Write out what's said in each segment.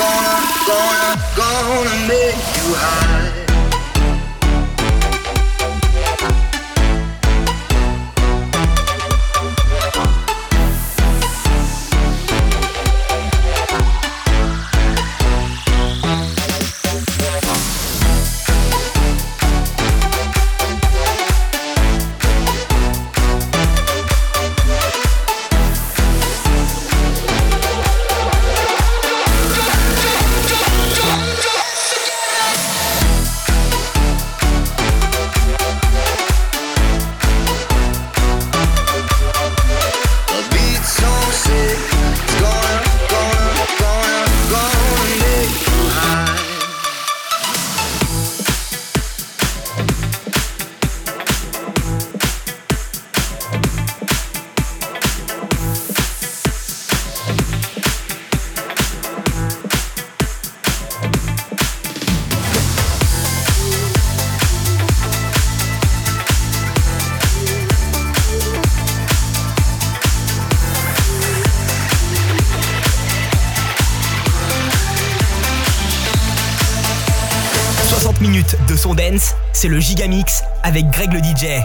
gonna, gonna, gonna make you high. C'est le Gigamix avec Greg le DJ.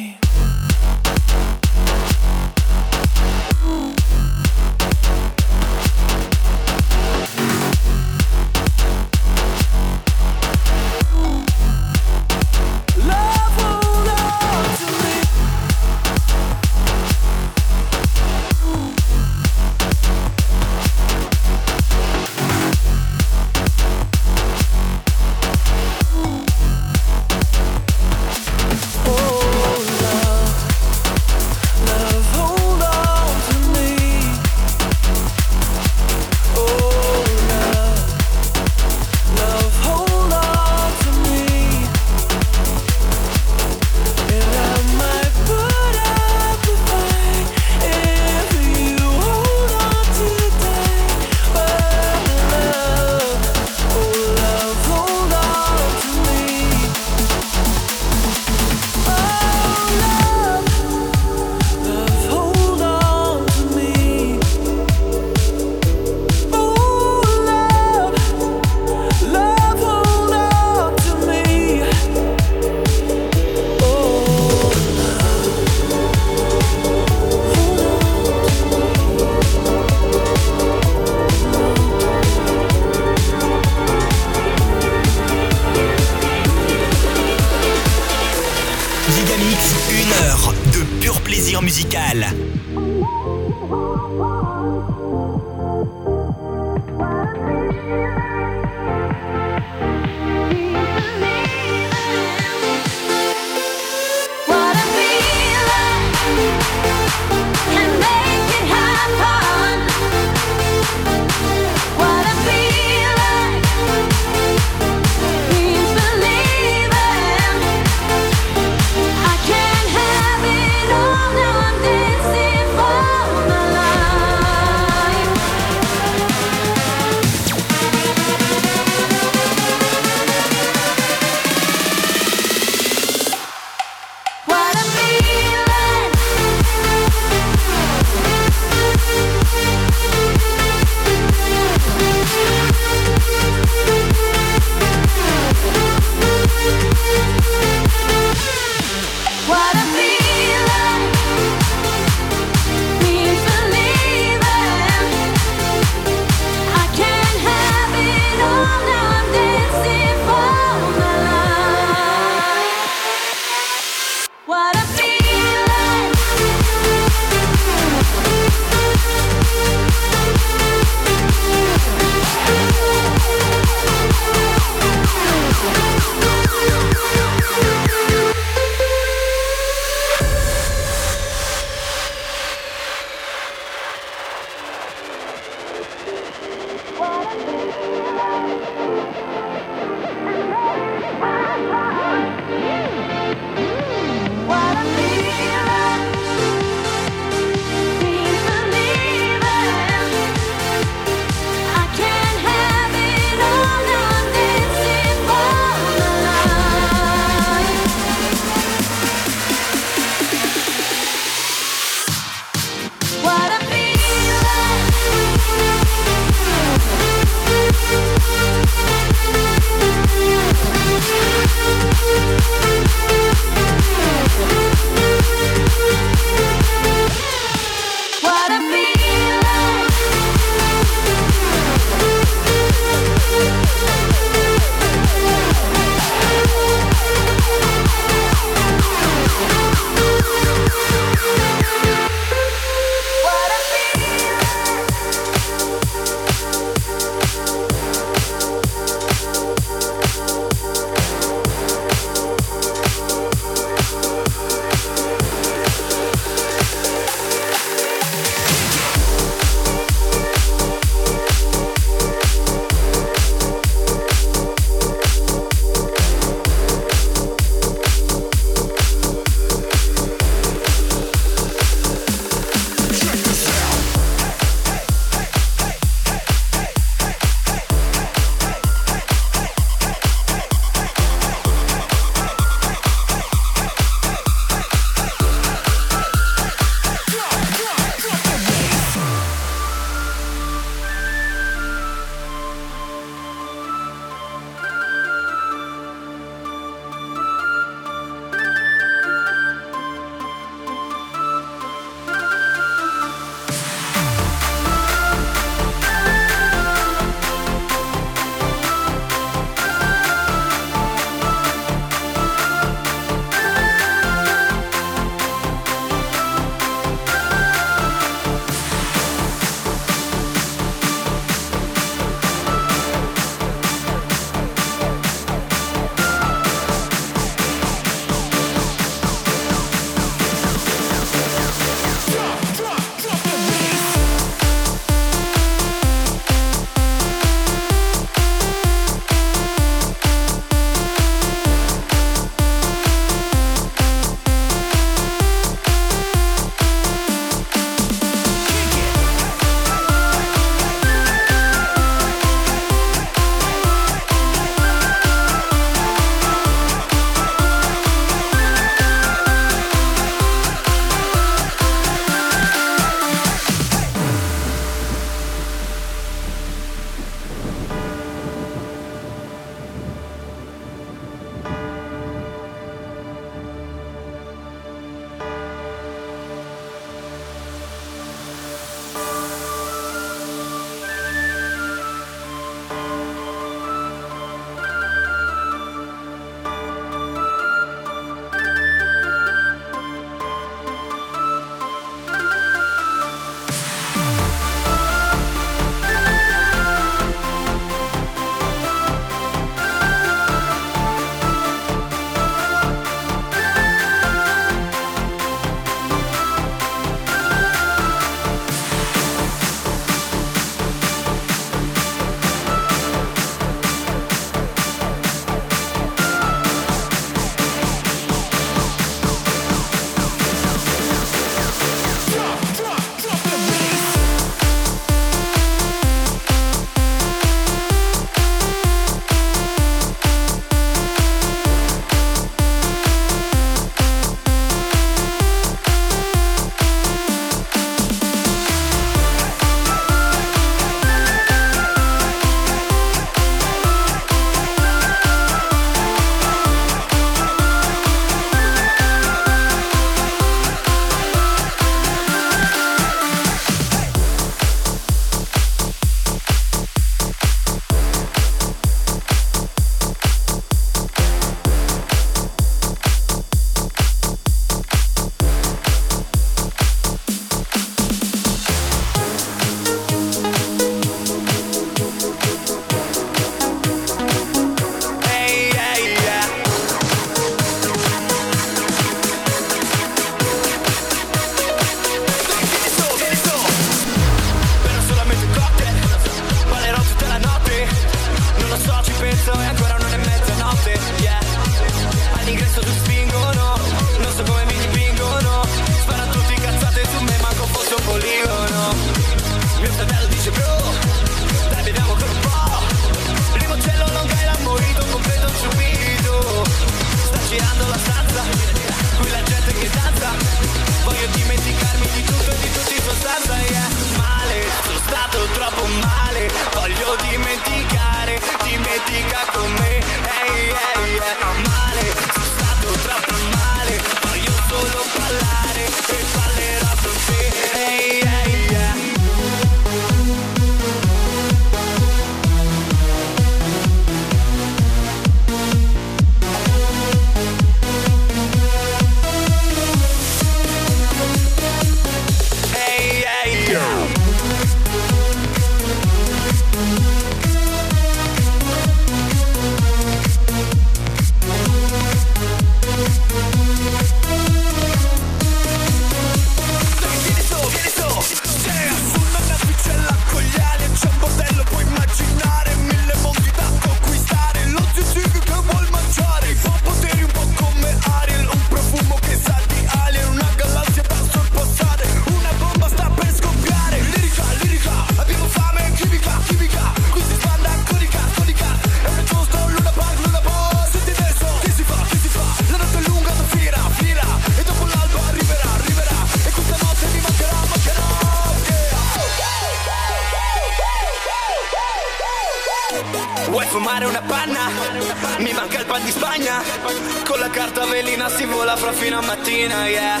velina si vola fra fino a mattina, yeah.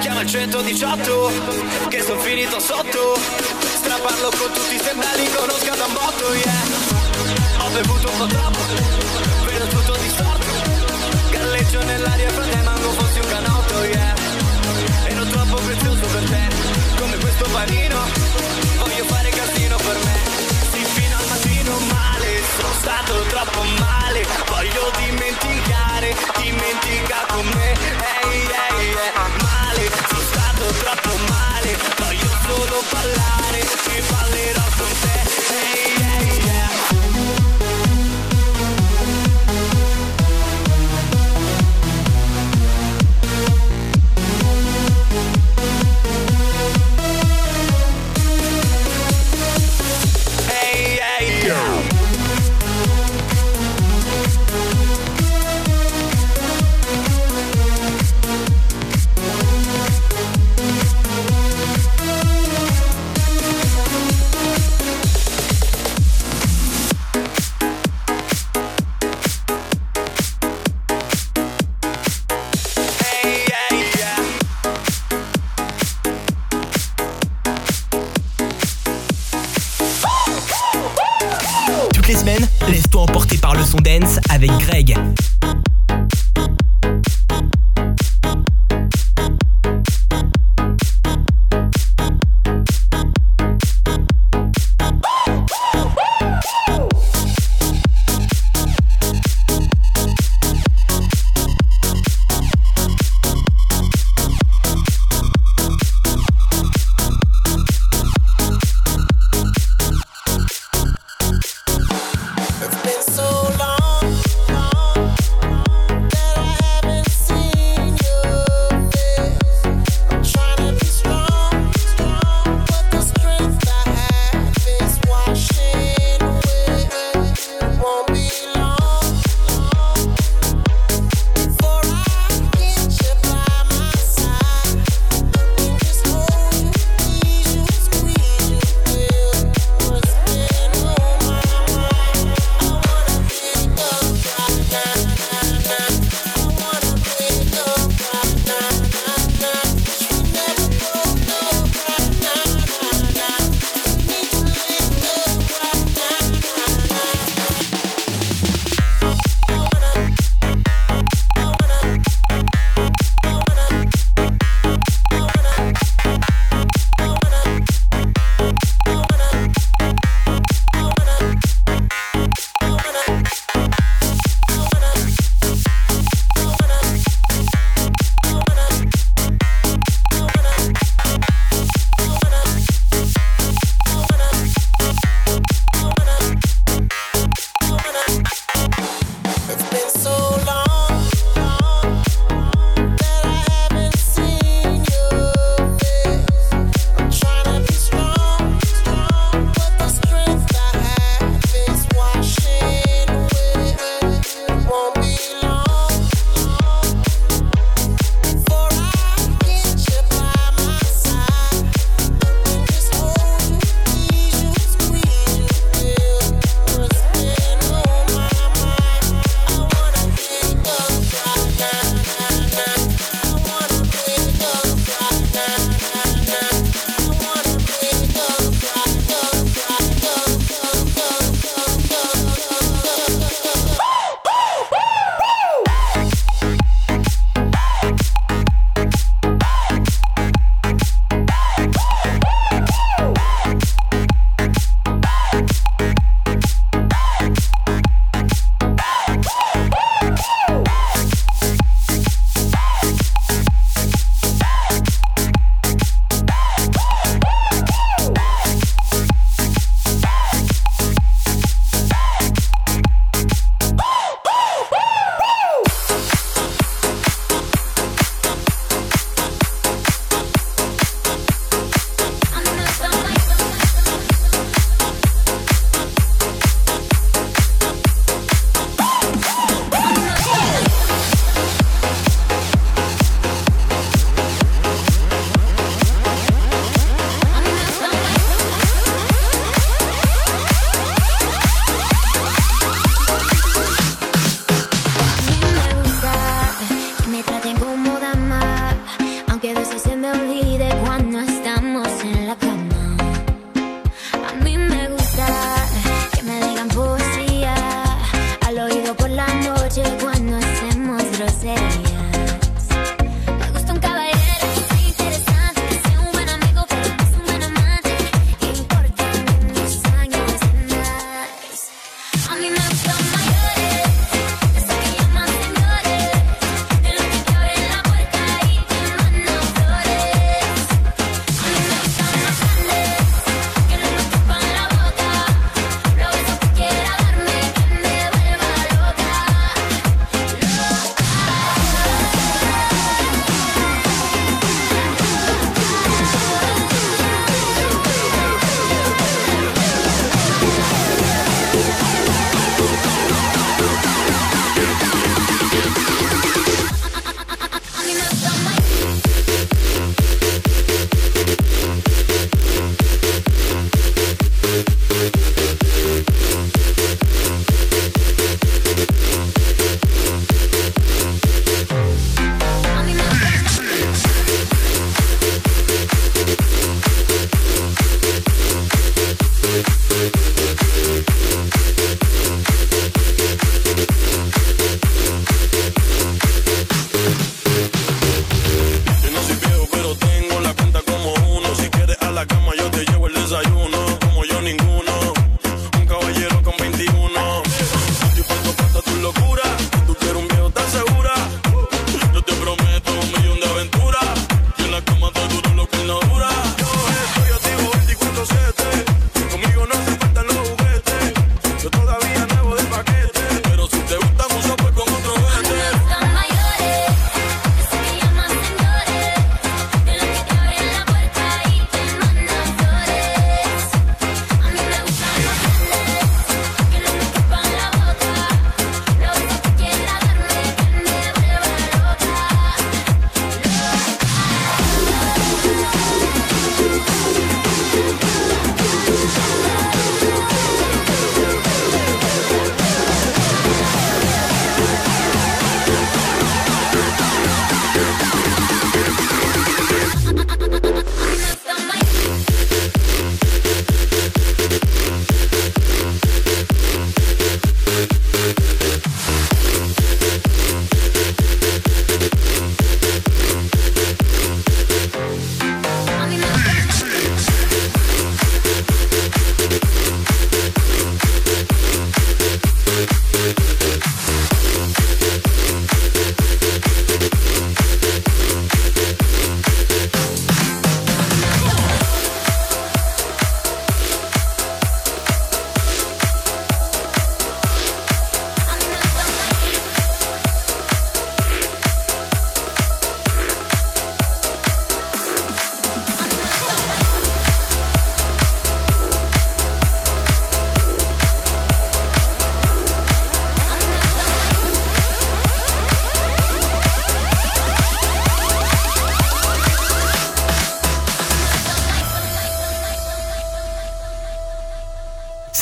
Chiama il 118, che sono finito sotto. Straparlo con tutti, sembra li conosca da un botto, yeah. Ho bevuto un po' troppo, vedo tutto distorto. Galleggio nell'aria, frate, manco fossi un canotto, yeah. Ero troppo prezioso per te, come questo panino. Voglio fare casino per me male, sono stato troppo male, voglio dimenticare, dimentica con me, ehi ehi ehi, male, sono stato troppo male, voglio solo parlare, ci parlerò con te. avec Greg.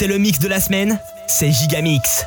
C'est le mix de la semaine, c'est Gigamix.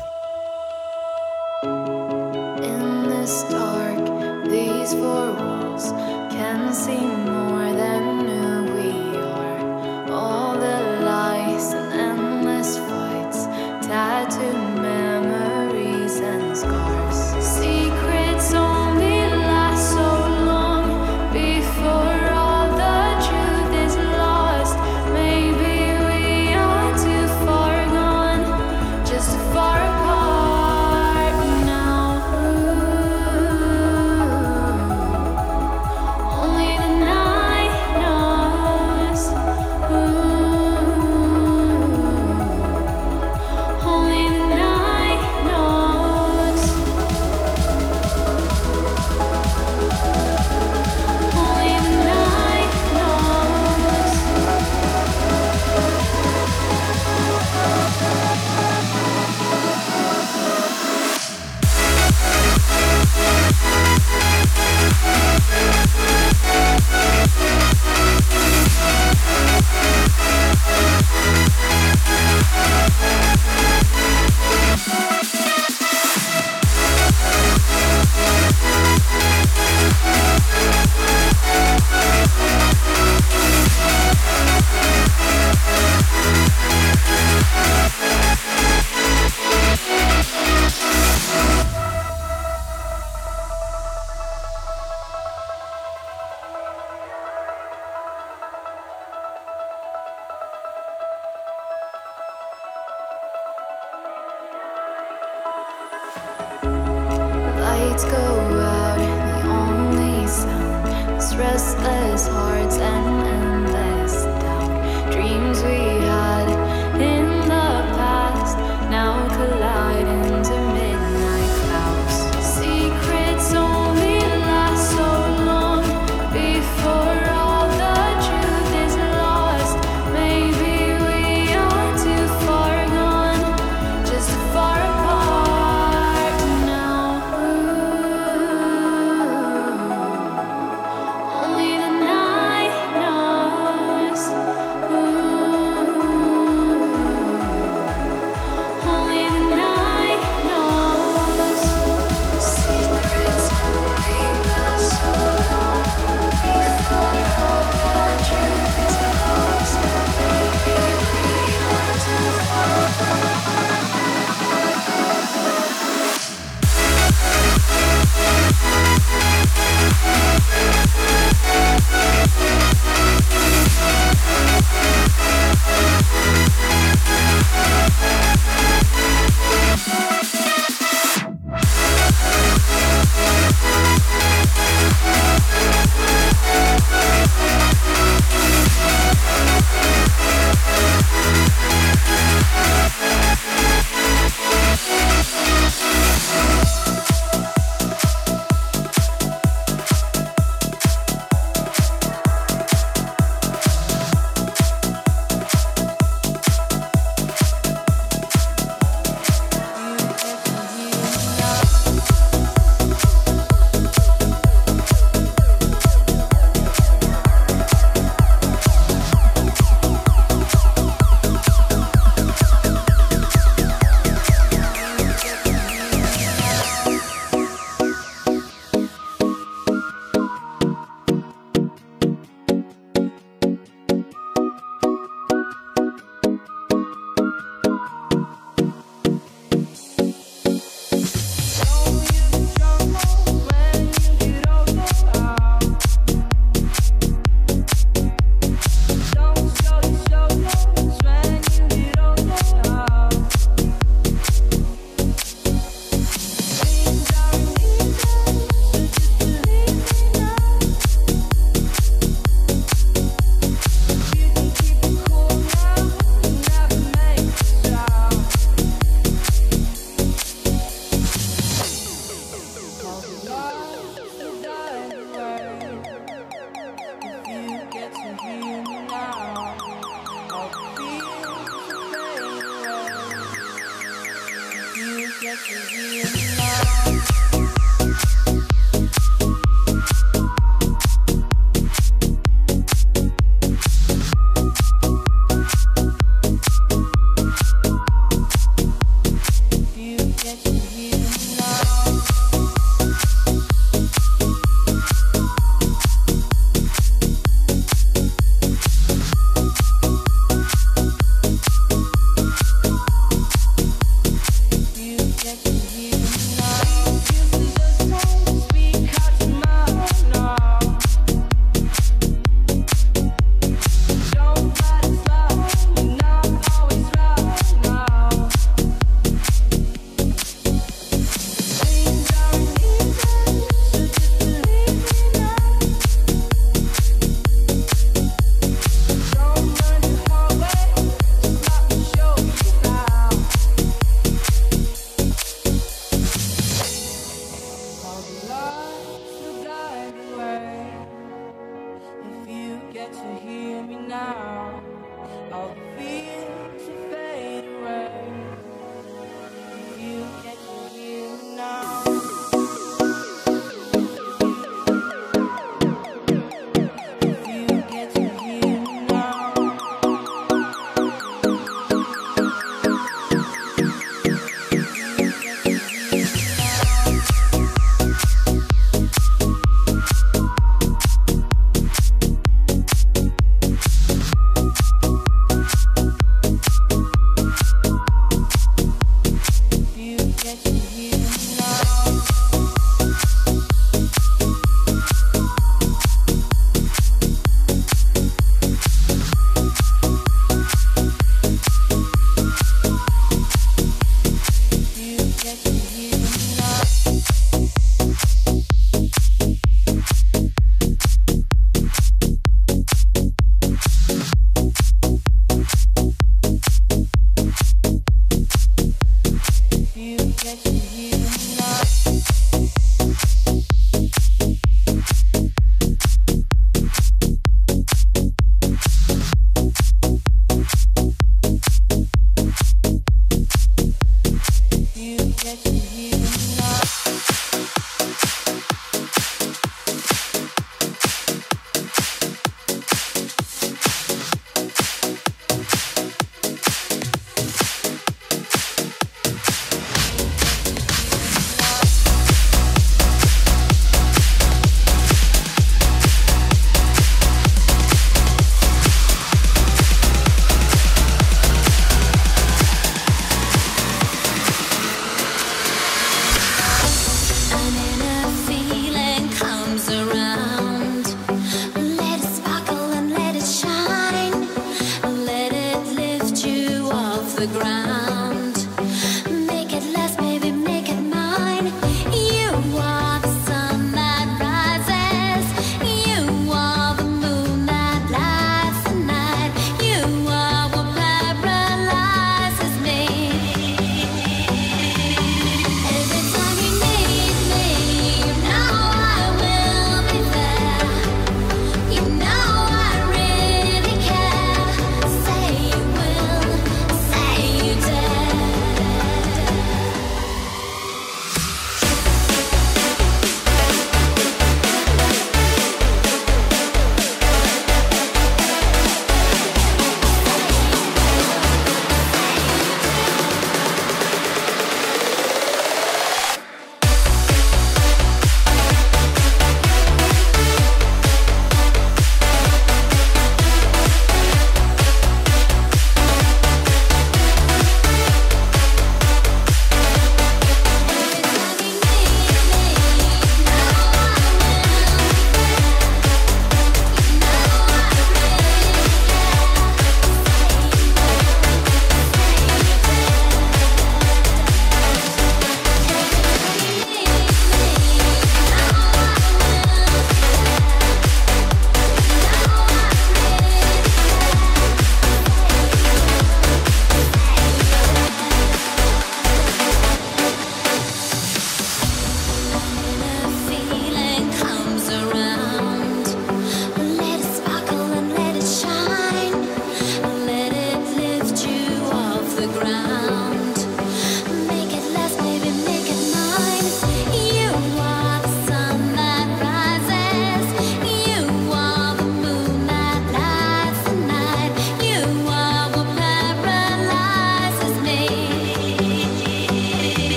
the ground.